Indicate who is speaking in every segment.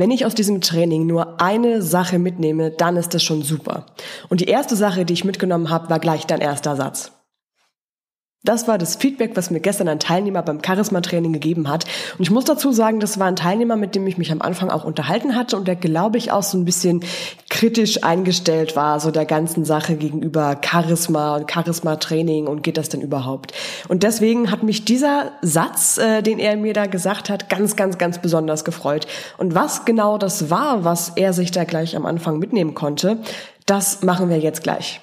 Speaker 1: Wenn ich aus diesem Training nur eine Sache mitnehme, dann ist das schon super. Und die erste Sache, die ich mitgenommen habe, war gleich dein erster Satz. Das war das Feedback, was mir gestern ein Teilnehmer beim Charisma-Training gegeben hat. Und ich muss dazu sagen, das war ein Teilnehmer, mit dem ich mich am Anfang auch unterhalten hatte und der, glaube ich, auch so ein bisschen kritisch eingestellt war, so der ganzen Sache gegenüber Charisma und Charisma-Training und geht das denn überhaupt? Und deswegen hat mich dieser Satz, äh, den er mir da gesagt hat, ganz, ganz, ganz besonders gefreut. Und was genau das war, was er sich da gleich am Anfang mitnehmen konnte, das machen wir jetzt gleich.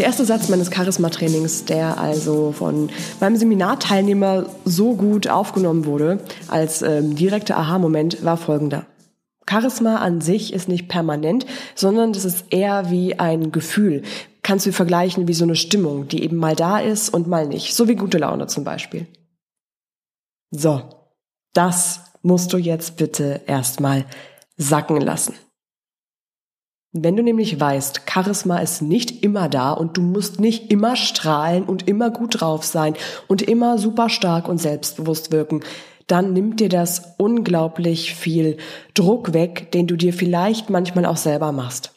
Speaker 1: Der erste Satz meines Charisma-Trainings, der also von meinem Seminarteilnehmer so gut aufgenommen wurde als ähm, direkter Aha-Moment, war folgender. Charisma an sich ist nicht permanent, sondern das ist eher wie ein Gefühl. Kannst du vergleichen wie so eine Stimmung, die eben mal da ist und mal nicht. So wie gute Laune zum Beispiel. So, das musst du jetzt bitte erstmal sacken lassen. Wenn du nämlich weißt, Charisma ist nicht immer da und du musst nicht immer strahlen und immer gut drauf sein und immer super stark und selbstbewusst wirken, dann nimmt dir das unglaublich viel Druck weg, den du dir vielleicht manchmal auch selber machst.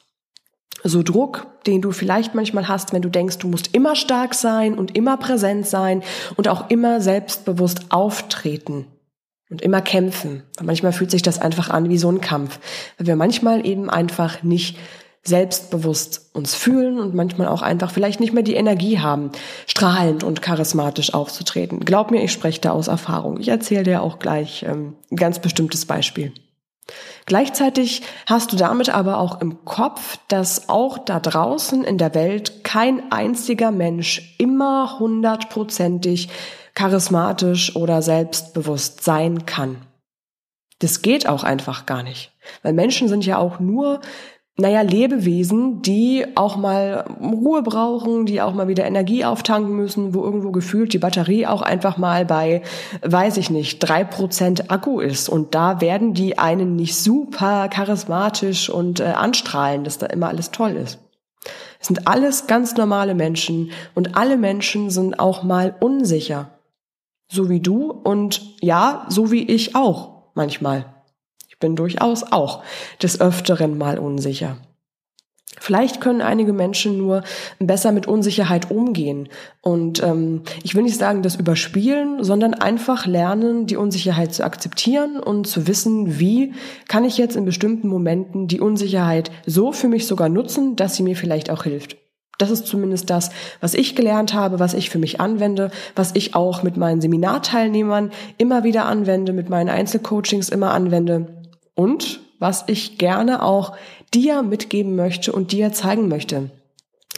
Speaker 1: So Druck, den du vielleicht manchmal hast, wenn du denkst, du musst immer stark sein und immer präsent sein und auch immer selbstbewusst auftreten und immer kämpfen. Und manchmal fühlt sich das einfach an wie so ein Kampf, weil wir manchmal eben einfach nicht selbstbewusst uns fühlen und manchmal auch einfach vielleicht nicht mehr die Energie haben, strahlend und charismatisch aufzutreten. Glaub mir, ich spreche da aus Erfahrung. Ich erzähle dir auch gleich ähm, ein ganz bestimmtes Beispiel. Gleichzeitig hast du damit aber auch im Kopf, dass auch da draußen in der Welt kein einziger Mensch immer hundertprozentig charismatisch oder selbstbewusst sein kann. Das geht auch einfach gar nicht. Weil Menschen sind ja auch nur, naja, Lebewesen, die auch mal Ruhe brauchen, die auch mal wieder Energie auftanken müssen, wo irgendwo gefühlt die Batterie auch einfach mal bei, weiß ich nicht, drei Prozent Akku ist. Und da werden die einen nicht super charismatisch und äh, anstrahlen, dass da immer alles toll ist. Es sind alles ganz normale Menschen und alle Menschen sind auch mal unsicher. So wie du und ja, so wie ich auch manchmal. Ich bin durchaus auch des Öfteren mal unsicher. Vielleicht können einige Menschen nur besser mit Unsicherheit umgehen. Und ähm, ich will nicht sagen, das überspielen, sondern einfach lernen, die Unsicherheit zu akzeptieren und zu wissen, wie kann ich jetzt in bestimmten Momenten die Unsicherheit so für mich sogar nutzen, dass sie mir vielleicht auch hilft. Das ist zumindest das, was ich gelernt habe, was ich für mich anwende, was ich auch mit meinen Seminarteilnehmern immer wieder anwende, mit meinen Einzelcoachings immer anwende und was ich gerne auch dir mitgeben möchte und dir zeigen möchte.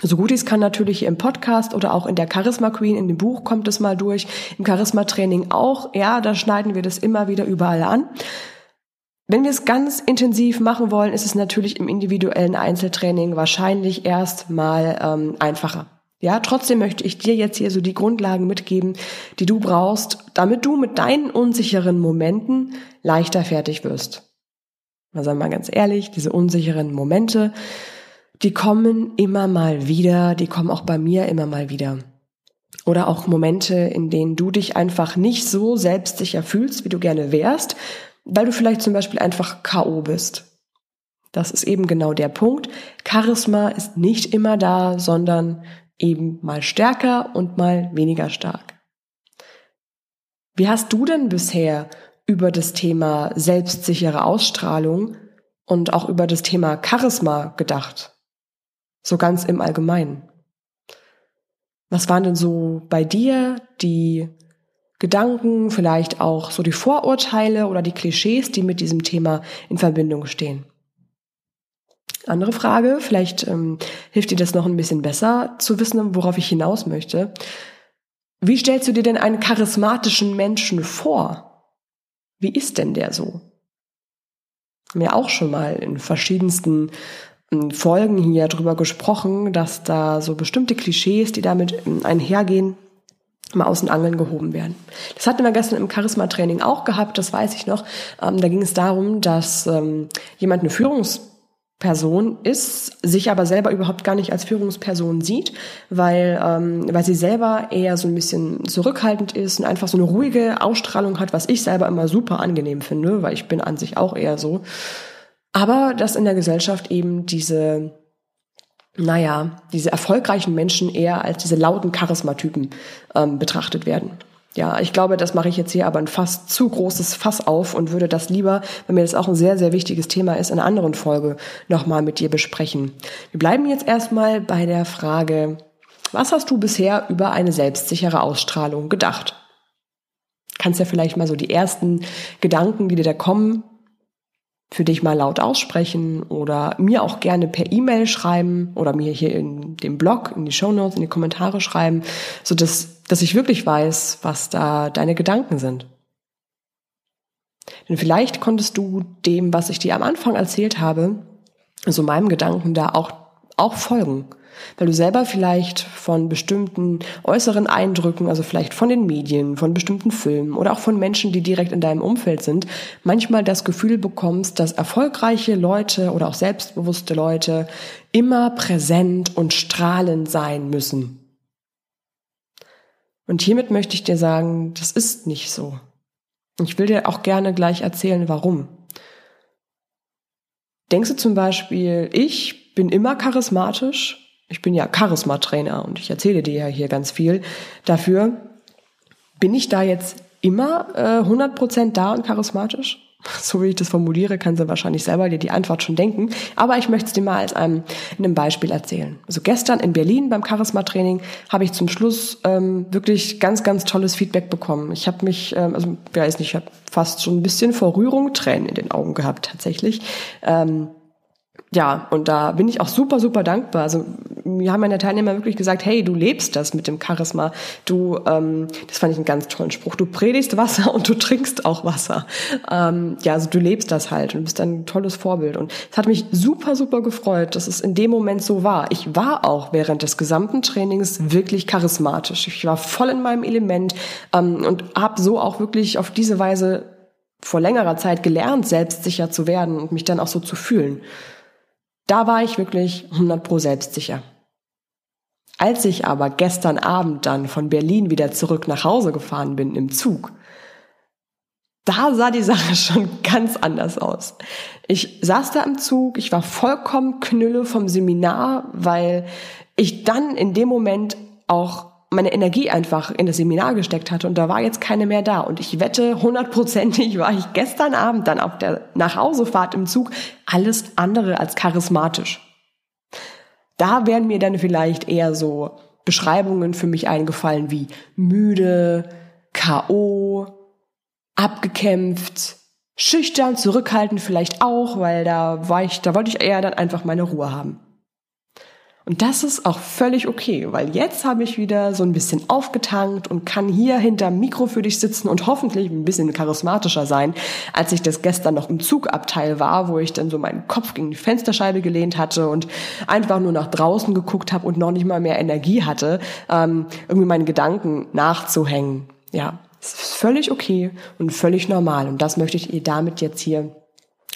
Speaker 1: So gut ich es kann natürlich im Podcast oder auch in der Charisma Queen, in dem Buch kommt es mal durch, im Charisma Training auch. Ja, da schneiden wir das immer wieder überall an. Wenn wir es ganz intensiv machen wollen, ist es natürlich im individuellen Einzeltraining wahrscheinlich erst mal ähm, einfacher. Ja, trotzdem möchte ich dir jetzt hier so die Grundlagen mitgeben, die du brauchst, damit du mit deinen unsicheren Momenten leichter fertig wirst. Mal sagen wir mal ganz ehrlich, diese unsicheren Momente, die kommen immer mal wieder, die kommen auch bei mir immer mal wieder. Oder auch Momente, in denen du dich einfach nicht so selbstsicher fühlst, wie du gerne wärst, weil du vielleicht zum Beispiel einfach KO bist. Das ist eben genau der Punkt. Charisma ist nicht immer da, sondern eben mal stärker und mal weniger stark. Wie hast du denn bisher über das Thema selbstsichere Ausstrahlung und auch über das Thema Charisma gedacht? So ganz im Allgemeinen. Was waren denn so bei dir die Gedanken, vielleicht auch so die Vorurteile oder die Klischees, die mit diesem Thema in Verbindung stehen. Andere Frage, vielleicht ähm, hilft dir das noch ein bisschen besser zu wissen, worauf ich hinaus möchte. Wie stellst du dir denn einen charismatischen Menschen vor? Wie ist denn der so? mir auch schon mal in verschiedensten hm, Folgen hier drüber gesprochen, dass da so bestimmte Klischees, die damit hm, einhergehen, mal aus den Angeln gehoben werden. Das hatten wir gestern im Charisma-Training auch gehabt, das weiß ich noch. Ähm, da ging es darum, dass ähm, jemand eine Führungsperson ist, sich aber selber überhaupt gar nicht als Führungsperson sieht, weil, ähm, weil sie selber eher so ein bisschen zurückhaltend ist und einfach so eine ruhige Ausstrahlung hat, was ich selber immer super angenehm finde, weil ich bin an sich auch eher so. Aber dass in der Gesellschaft eben diese naja, diese erfolgreichen Menschen eher als diese lauten Charismatypen ähm, betrachtet werden. Ja, ich glaube, das mache ich jetzt hier aber ein fast zu großes Fass auf und würde das lieber, wenn mir das auch ein sehr, sehr wichtiges Thema ist, in einer anderen Folge nochmal mit dir besprechen. Wir bleiben jetzt erstmal bei der Frage, was hast du bisher über eine selbstsichere Ausstrahlung gedacht? Kannst ja vielleicht mal so die ersten Gedanken, die dir da kommen, für dich mal laut aussprechen oder mir auch gerne per E-Mail schreiben oder mir hier in dem Blog, in die Show Notes, in die Kommentare schreiben, so dass, dass ich wirklich weiß, was da deine Gedanken sind. Denn vielleicht konntest du dem, was ich dir am Anfang erzählt habe, also meinem Gedanken da auch, auch folgen weil du selber vielleicht von bestimmten äußeren Eindrücken, also vielleicht von den Medien, von bestimmten Filmen oder auch von Menschen, die direkt in deinem Umfeld sind, manchmal das Gefühl bekommst, dass erfolgreiche Leute oder auch selbstbewusste Leute immer präsent und strahlend sein müssen. Und hiermit möchte ich dir sagen, das ist nicht so. Ich will dir auch gerne gleich erzählen, warum. Denkst du zum Beispiel, ich bin immer charismatisch ich bin ja Charisma-Trainer und ich erzähle dir ja hier ganz viel dafür. Bin ich da jetzt immer äh, 100% da und charismatisch? So wie ich das formuliere, kann sie wahrscheinlich selber dir die Antwort schon denken. Aber ich möchte es dir mal als einem, in einem Beispiel erzählen. Also gestern in Berlin beim Charisma-Training habe ich zum Schluss ähm, wirklich ganz, ganz tolles Feedback bekommen. Ich habe mich, ähm, also ich weiß nicht, ich habe fast schon ein bisschen vor Rührung Tränen in den Augen gehabt tatsächlich. Ähm, ja, und da bin ich auch super, super dankbar. Also mir haben meine Teilnehmer wirklich gesagt, hey, du lebst das mit dem Charisma. Du, ähm, das fand ich einen ganz tollen Spruch. Du predigst Wasser und du trinkst auch Wasser. Ähm, ja, also du lebst das halt und bist ein tolles Vorbild. Und es hat mich super, super gefreut, dass es in dem Moment so war. Ich war auch während des gesamten Trainings wirklich charismatisch. Ich war voll in meinem Element ähm, und habe so auch wirklich auf diese Weise vor längerer Zeit gelernt, selbstsicher zu werden und mich dann auch so zu fühlen. Da war ich wirklich 100 pro selbstsicher. Als ich aber gestern Abend dann von Berlin wieder zurück nach Hause gefahren bin im Zug, da sah die Sache schon ganz anders aus. Ich saß da im Zug, ich war vollkommen knülle vom Seminar, weil ich dann in dem Moment auch meine Energie einfach in das Seminar gesteckt hatte und da war jetzt keine mehr da. Und ich wette, hundertprozentig war ich gestern Abend dann auf der Nachhausefahrt im Zug alles andere als charismatisch. Da wären mir dann vielleicht eher so Beschreibungen für mich eingefallen wie müde, K.O., abgekämpft, schüchtern, zurückhaltend vielleicht auch, weil da war ich, da wollte ich eher dann einfach meine Ruhe haben. Und das ist auch völlig okay, weil jetzt habe ich wieder so ein bisschen aufgetankt und kann hier hinterm Mikro für dich sitzen und hoffentlich ein bisschen charismatischer sein, als ich das gestern noch im Zugabteil war, wo ich dann so meinen Kopf gegen die Fensterscheibe gelehnt hatte und einfach nur nach draußen geguckt habe und noch nicht mal mehr Energie hatte, ähm, irgendwie meinen Gedanken nachzuhängen. Ja, ist völlig okay und völlig normal. Und das möchte ich ihr damit jetzt hier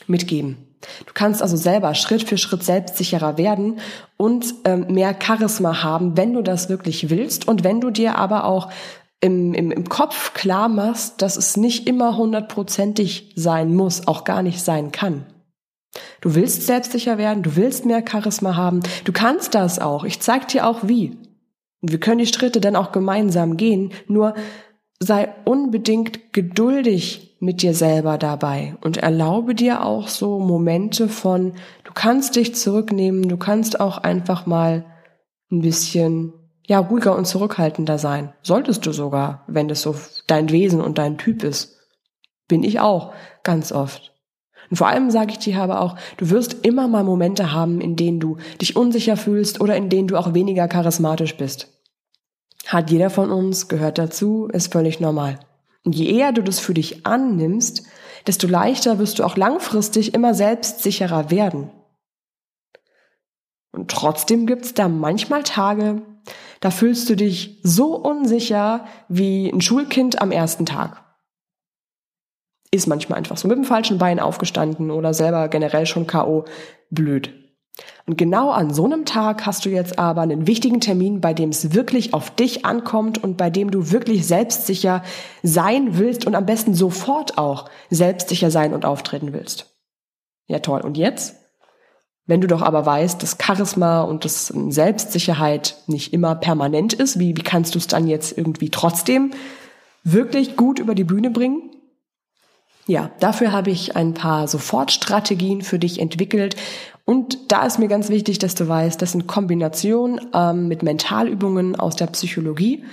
Speaker 1: mitgeben. Du kannst also selber Schritt für Schritt selbstsicherer werden und ähm, mehr Charisma haben, wenn du das wirklich willst und wenn du dir aber auch im, im, im Kopf klar machst, dass es nicht immer hundertprozentig sein muss, auch gar nicht sein kann. Du willst selbstsicher werden, du willst mehr Charisma haben, du kannst das auch. Ich zeig dir auch wie. Und wir können die Schritte dann auch gemeinsam gehen, nur sei unbedingt geduldig mit dir selber dabei und erlaube dir auch so Momente von, du kannst dich zurücknehmen, du kannst auch einfach mal ein bisschen, ja, ruhiger und zurückhaltender sein. Solltest du sogar, wenn das so dein Wesen und dein Typ ist. Bin ich auch ganz oft. Und vor allem sage ich dir aber auch, du wirst immer mal Momente haben, in denen du dich unsicher fühlst oder in denen du auch weniger charismatisch bist. Hat jeder von uns, gehört dazu, ist völlig normal. Und je eher du das für dich annimmst, desto leichter wirst du auch langfristig immer selbstsicherer werden. Und trotzdem gibt's da manchmal Tage, da fühlst du dich so unsicher wie ein Schulkind am ersten Tag. Ist manchmal einfach so mit dem falschen Bein aufgestanden oder selber generell schon K.O. Blöd. Und genau an so einem Tag hast du jetzt aber einen wichtigen Termin, bei dem es wirklich auf dich ankommt und bei dem du wirklich selbstsicher sein willst und am besten sofort auch selbstsicher sein und auftreten willst. Ja toll. Und jetzt? Wenn du doch aber weißt, dass Charisma und das Selbstsicherheit nicht immer permanent ist, wie, wie kannst du es dann jetzt irgendwie trotzdem wirklich gut über die Bühne bringen? Ja, dafür habe ich ein paar Sofortstrategien für dich entwickelt. Und da ist mir ganz wichtig, dass du weißt, das sind Kombinationen ähm, mit Mentalübungen aus der Psychologie,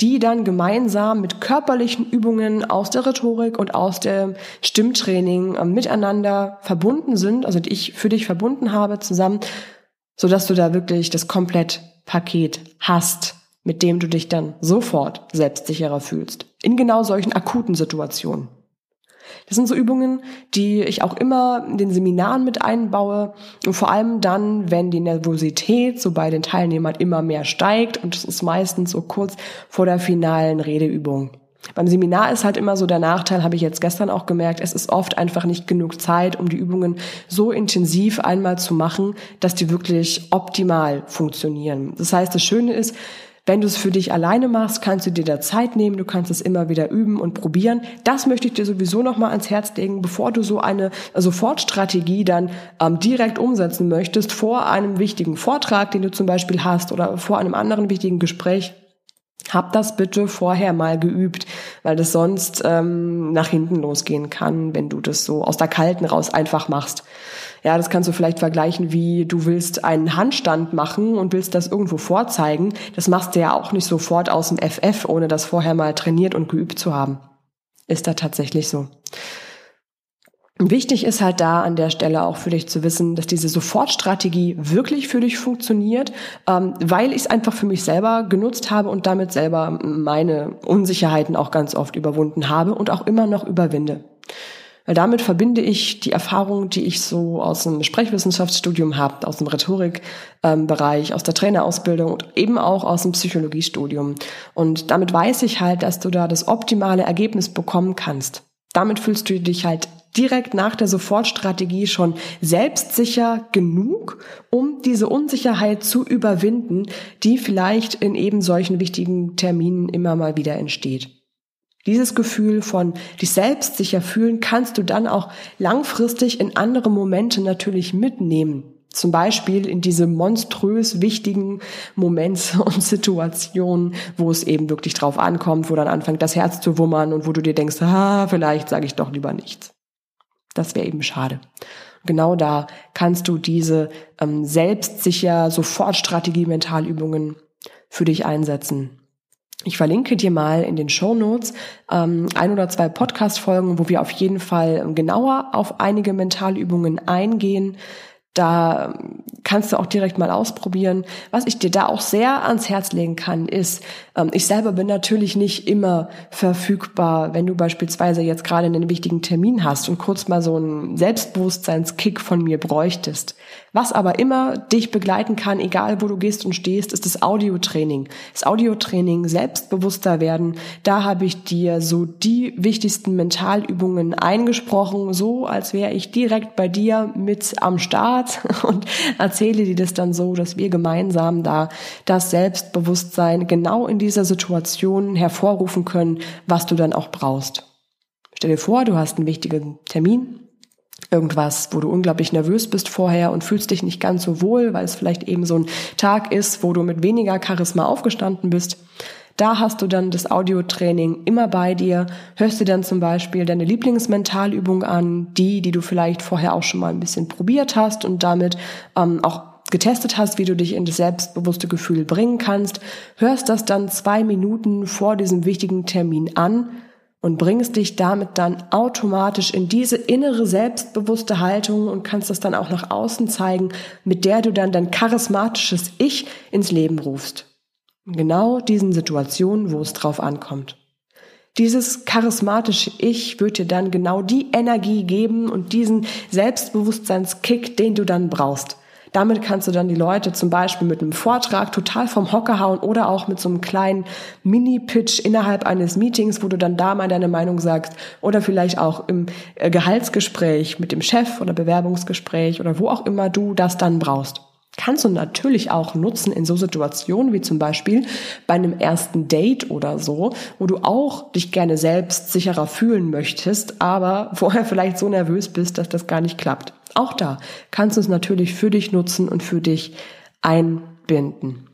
Speaker 1: die dann gemeinsam mit körperlichen Übungen aus der Rhetorik und aus dem Stimmtraining äh, miteinander verbunden sind, also die ich für dich verbunden habe zusammen, so dass du da wirklich das Komplettpaket hast, mit dem du dich dann sofort selbstsicherer fühlst. In genau solchen akuten Situationen. Das sind so Übungen, die ich auch immer in den Seminaren mit einbaue. Und vor allem dann, wenn die Nervosität so bei den Teilnehmern immer mehr steigt. Und das ist meistens so kurz vor der finalen Redeübung. Beim Seminar ist halt immer so der Nachteil, habe ich jetzt gestern auch gemerkt, es ist oft einfach nicht genug Zeit, um die Übungen so intensiv einmal zu machen, dass die wirklich optimal funktionieren. Das heißt, das Schöne ist, wenn du es für dich alleine machst, kannst du dir da Zeit nehmen, du kannst es immer wieder üben und probieren. Das möchte ich dir sowieso nochmal ans Herz legen, bevor du so eine Sofortstrategie dann ähm, direkt umsetzen möchtest, vor einem wichtigen Vortrag, den du zum Beispiel hast oder vor einem anderen wichtigen Gespräch. Hab das bitte vorher mal geübt, weil das sonst ähm, nach hinten losgehen kann, wenn du das so aus der Kalten raus einfach machst. Ja, das kannst du vielleicht vergleichen, wie du willst einen Handstand machen und willst das irgendwo vorzeigen. Das machst du ja auch nicht sofort aus dem FF, ohne das vorher mal trainiert und geübt zu haben. Ist da tatsächlich so. Wichtig ist halt da an der Stelle auch für dich zu wissen, dass diese Sofortstrategie wirklich für dich funktioniert, ähm, weil ich es einfach für mich selber genutzt habe und damit selber meine Unsicherheiten auch ganz oft überwunden habe und auch immer noch überwinde. Weil damit verbinde ich die Erfahrung, die ich so aus dem Sprechwissenschaftsstudium habe, aus dem Rhetorikbereich, ähm, aus der Trainerausbildung und eben auch aus dem Psychologiestudium. Und damit weiß ich halt, dass du da das optimale Ergebnis bekommen kannst. Damit fühlst du dich halt direkt nach der Sofortstrategie schon selbstsicher genug, um diese Unsicherheit zu überwinden, die vielleicht in eben solchen wichtigen Terminen immer mal wieder entsteht. Dieses Gefühl von dich selbst sicher fühlen kannst du dann auch langfristig in andere Momente natürlich mitnehmen. Zum Beispiel in diese monströs wichtigen Momente und Situationen, wo es eben wirklich drauf ankommt, wo dann anfängt das Herz zu wummern und wo du dir denkst, ah, vielleicht sage ich doch lieber nichts. Das wäre eben schade. Genau da kannst du diese ähm, selbstsicher Sofortstrategie Mentalübungen für dich einsetzen. Ich verlinke dir mal in den Show Notes ähm, ein oder zwei Podcast-Folgen, wo wir auf jeden Fall genauer auf einige Mentalübungen eingehen. Da ähm, kannst du auch direkt mal ausprobieren. Was ich dir da auch sehr ans Herz legen kann, ist, ähm, ich selber bin natürlich nicht immer verfügbar, wenn du beispielsweise jetzt gerade einen wichtigen Termin hast und kurz mal so einen Selbstbewusstseinskick von mir bräuchtest. Was aber immer dich begleiten kann, egal wo du gehst und stehst, ist das Audiotraining. Das Audiotraining, selbstbewusster werden, da habe ich dir so die wichtigsten Mentalübungen eingesprochen, so als wäre ich direkt bei dir mit am Start und erzähle dir das dann so, dass wir gemeinsam da das Selbstbewusstsein genau in dieser Situation hervorrufen können, was du dann auch brauchst. Stell dir vor, du hast einen wichtigen Termin, irgendwas, wo du unglaublich nervös bist vorher und fühlst dich nicht ganz so wohl, weil es vielleicht eben so ein Tag ist, wo du mit weniger Charisma aufgestanden bist. Da hast du dann das Audiotraining immer bei dir, hörst dir dann zum Beispiel deine Lieblingsmentalübung an, die, die du vielleicht vorher auch schon mal ein bisschen probiert hast und damit ähm, auch getestet hast, wie du dich in das selbstbewusste Gefühl bringen kannst, hörst das dann zwei Minuten vor diesem wichtigen Termin an und bringst dich damit dann automatisch in diese innere selbstbewusste Haltung und kannst das dann auch nach außen zeigen, mit der du dann dein charismatisches Ich ins Leben rufst. Genau diesen Situationen, wo es drauf ankommt. Dieses charismatische Ich wird dir dann genau die Energie geben und diesen Selbstbewusstseinskick, den du dann brauchst. Damit kannst du dann die Leute zum Beispiel mit einem Vortrag total vom Hocker hauen oder auch mit so einem kleinen Mini-Pitch innerhalb eines Meetings, wo du dann da mal deine Meinung sagst oder vielleicht auch im äh, Gehaltsgespräch mit dem Chef oder Bewerbungsgespräch oder wo auch immer du das dann brauchst kannst du natürlich auch nutzen in so Situationen wie zum Beispiel bei einem ersten Date oder so, wo du auch dich gerne selbst sicherer fühlen möchtest, aber vorher vielleicht so nervös bist, dass das gar nicht klappt. Auch da kannst du es natürlich für dich nutzen und für dich einbinden.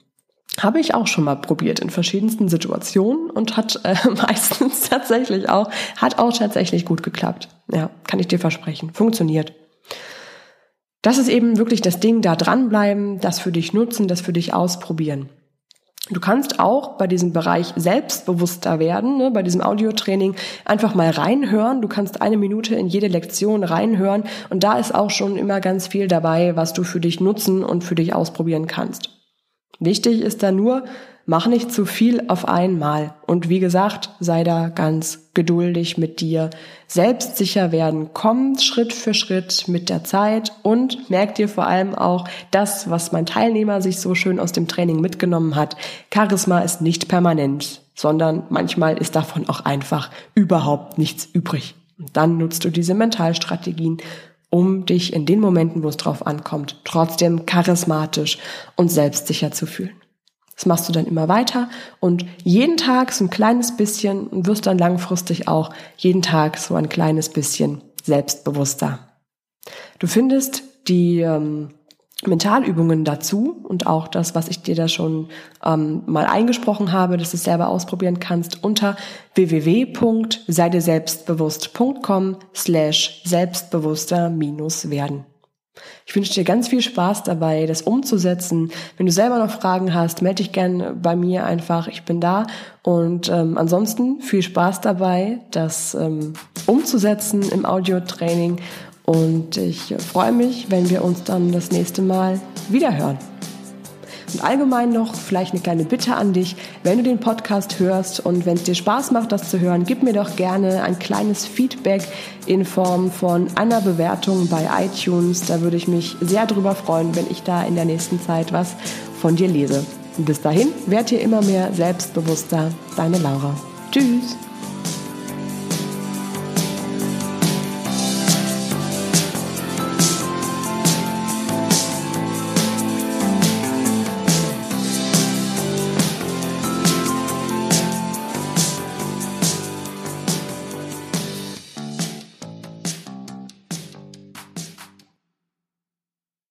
Speaker 1: Habe ich auch schon mal probiert in verschiedensten Situationen und hat äh, meistens tatsächlich auch, hat auch tatsächlich gut geklappt. Ja, kann ich dir versprechen. Funktioniert. Das ist eben wirklich das Ding, da dranbleiben, das für dich nutzen, das für dich ausprobieren. Du kannst auch bei diesem Bereich selbstbewusster werden, ne, bei diesem Audiotraining einfach mal reinhören. Du kannst eine Minute in jede Lektion reinhören und da ist auch schon immer ganz viel dabei, was du für dich nutzen und für dich ausprobieren kannst. Wichtig ist da nur, mach nicht zu viel auf einmal. Und wie gesagt, sei da ganz geduldig mit dir. Selbstsicher werden kommt Schritt für Schritt mit der Zeit und merk dir vor allem auch das, was mein Teilnehmer sich so schön aus dem Training mitgenommen hat. Charisma ist nicht permanent, sondern manchmal ist davon auch einfach überhaupt nichts übrig. Und dann nutzt du diese Mentalstrategien um dich in den Momenten, wo es drauf ankommt, trotzdem charismatisch und selbstsicher zu fühlen. Das machst du dann immer weiter und jeden Tag so ein kleines bisschen und wirst dann langfristig auch jeden Tag so ein kleines bisschen selbstbewusster. Du findest die ähm, Mentalübungen dazu und auch das, was ich dir da schon ähm, mal eingesprochen habe, dass du es selber ausprobieren kannst, unter www.seideselbstbewusst.com slash selbstbewusster minus werden. Ich wünsche dir ganz viel Spaß dabei, das umzusetzen. Wenn du selber noch Fragen hast, melde dich gerne bei mir einfach. Ich bin da. Und ähm, ansonsten viel Spaß dabei, das ähm, umzusetzen im Audiotraining. Und ich freue mich, wenn wir uns dann das nächste Mal wiederhören. Und allgemein noch vielleicht eine kleine Bitte an dich, wenn du den Podcast hörst und wenn es dir Spaß macht, das zu hören, gib mir doch gerne ein kleines Feedback in Form von einer Bewertung bei iTunes. Da würde ich mich sehr drüber freuen, wenn ich da in der nächsten Zeit was von dir lese. Und bis dahin, werd dir immer mehr selbstbewusster. Deine Laura. Tschüss.